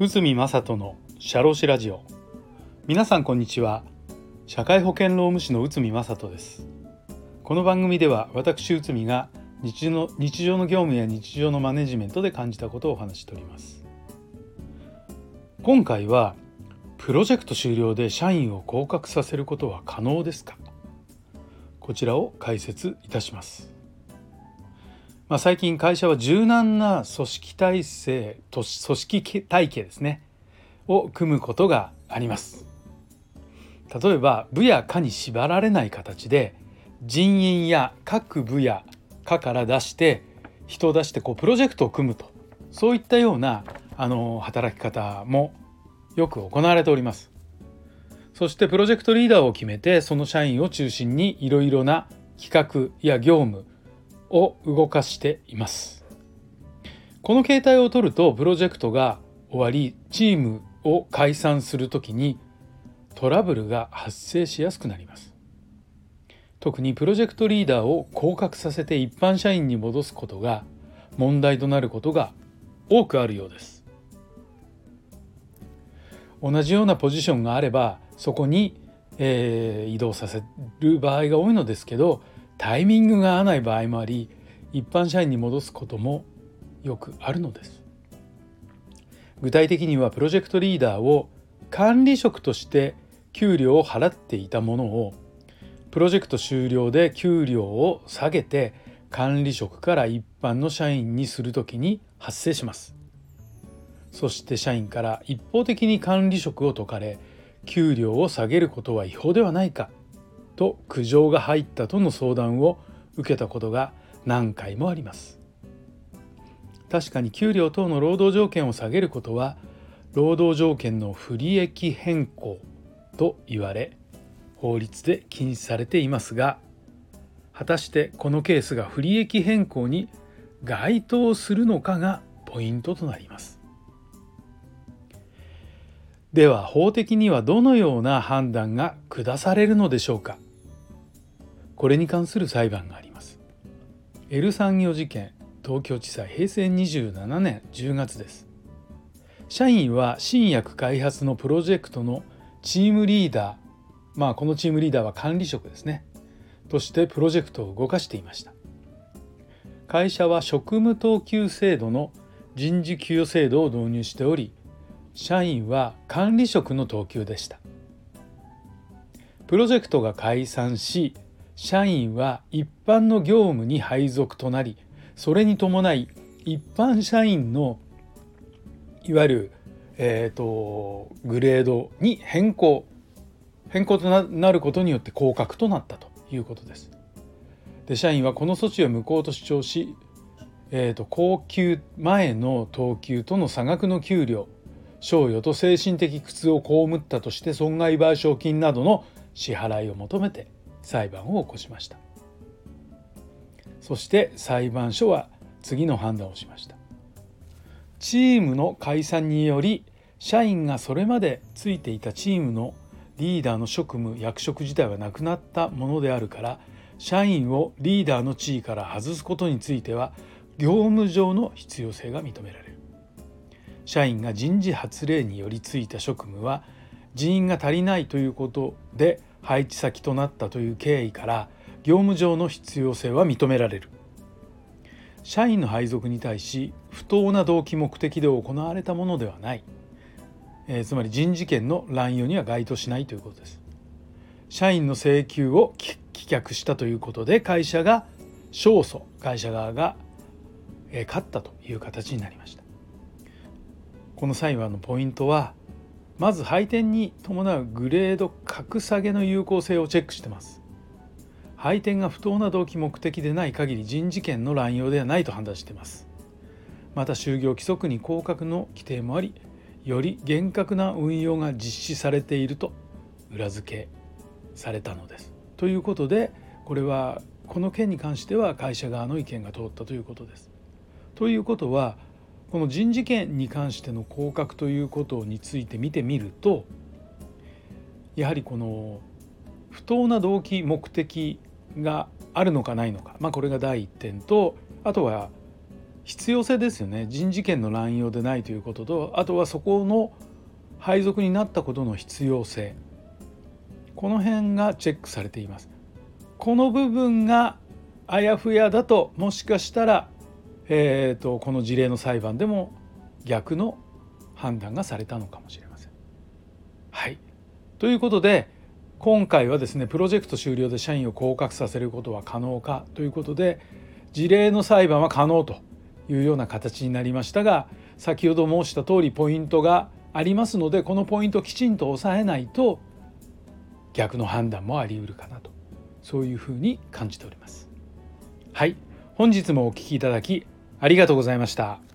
宇見正人のシャロシラジオ。皆さんこんにちは。社会保険労務士の宇見正人です。この番組では私宇見が日常の日常の業務や日常のマネジメントで感じたことをお話しております。今回はプロジェクト終了で社員を降格させることは可能ですか？こちらを解説いたします。まあ、最近会社は柔軟な組織体制と組織体系ですね。を組むことがあります。例えば部や課に縛られない形で人員や各部や課から出して人を出してこうプロジェクトを組むと。そういったようなあの働き方もよく行われております。そしてプロジェクトリーダーを決めてその社員を中心にいろいろな企画や業務を動かしています。この形態をとるとプロジェクトが終わりチームを解散するときにトラブルが発生しやすくなります。特にプロジェクトリーダーを降格させて一般社員に戻すことが問題となることが多くあるようです。同じようなポジションがあればそこに、えー、移動させる場合が多いのですけどタイミングが合わない場合もあり一般社員に戻すこともよくあるのです。具体的にはプロジェクトリーダーを管理職として給料を払っていたものをプロジェクト終了で給料を下げて管理職から一般の社員にするときに発生します。そして社員から一方的に管理職を解かれ給料を下げることは違法ではないか。と苦情が入ったとの相談を受けたことが何回もあります。確かに給料等の労働条件を下げることは労働条件の不利益変更と言われ法律で禁止されていますが果たしてこのケースが不利益変更に該当するのかがポイントとなります。では法的にはどのような判断が下されるのでしょうか。これに関する裁判があります。L 産業事件東京地裁平成27年10月です。社員は新薬開発のプロジェクトのチームリーダーまあこのチームリーダーは管理職ですね。としてプロジェクトを動かしていました。会社は職務等級制度の人事給与制度を導入しており社員は管理職の等級でした。プロジェクトが解散し社員は一般の業務に配属となりそれに伴い一般社員のいわゆる、えーと、グレードに変更変更となることによって降格となったということです。で社員はこの措置を無効と主張し、えーと、高級前の等級との差額の給料賞与と精神的苦痛を被ったとして損害賠償金などの支払いを求めて裁判を起こしました。そして裁判所は次の判断をしました。チームの解散により社員がそれまでついていたチームのリーダーの職務役職自体はなくなったものであるから社員をリーダーの地位から外すことについては業務上の必要性が認められる。社員が人事発令によりついた職務は人員が足りないということで配置先となったという経緯から業務上の必要性は認められる。社員の配属に対し不当な動機目的で行われたものではない、えー、つまり人事権の乱用には該当しないということです。社員の請求を棄却したということで会社が勝訴会社側が、えー、勝ったという形になりました。この裁判のポイントはまず配点に伴うグレード格下げの有効性をチェックしてます。配点が不当な動機目的でない限り人事権の乱用ではないと判断してます。また就業規則に降格の規定もありより厳格な運用が実施されていると裏付けされたのです。ということでこれはこの件に関しては会社側の意見が通ったということです。ということはこの人事権に関しての降格ということについて見てみるとやはりこの不当な動機目的があるのかないのか、まあ、これが第1点とあとは必要性ですよね。人事権の乱用でないということとあとはそこの配属になったことの必要性。この辺がチェックされています。この部分があやふやだともしかしたら、えーと、この事例の裁判でも逆の判断がされたのかもしれません。はいということで今回はですねプロジェクト終了で社員を降格させることは可能かということで事例の裁判は可能というような形になりましたが先ほど申した通りポイントがありますのでこのポイントをきちんと押さえないと逆の判断もありうるかなとそういうふうに感じております。はい本日もお聴きいただきありがとうございました。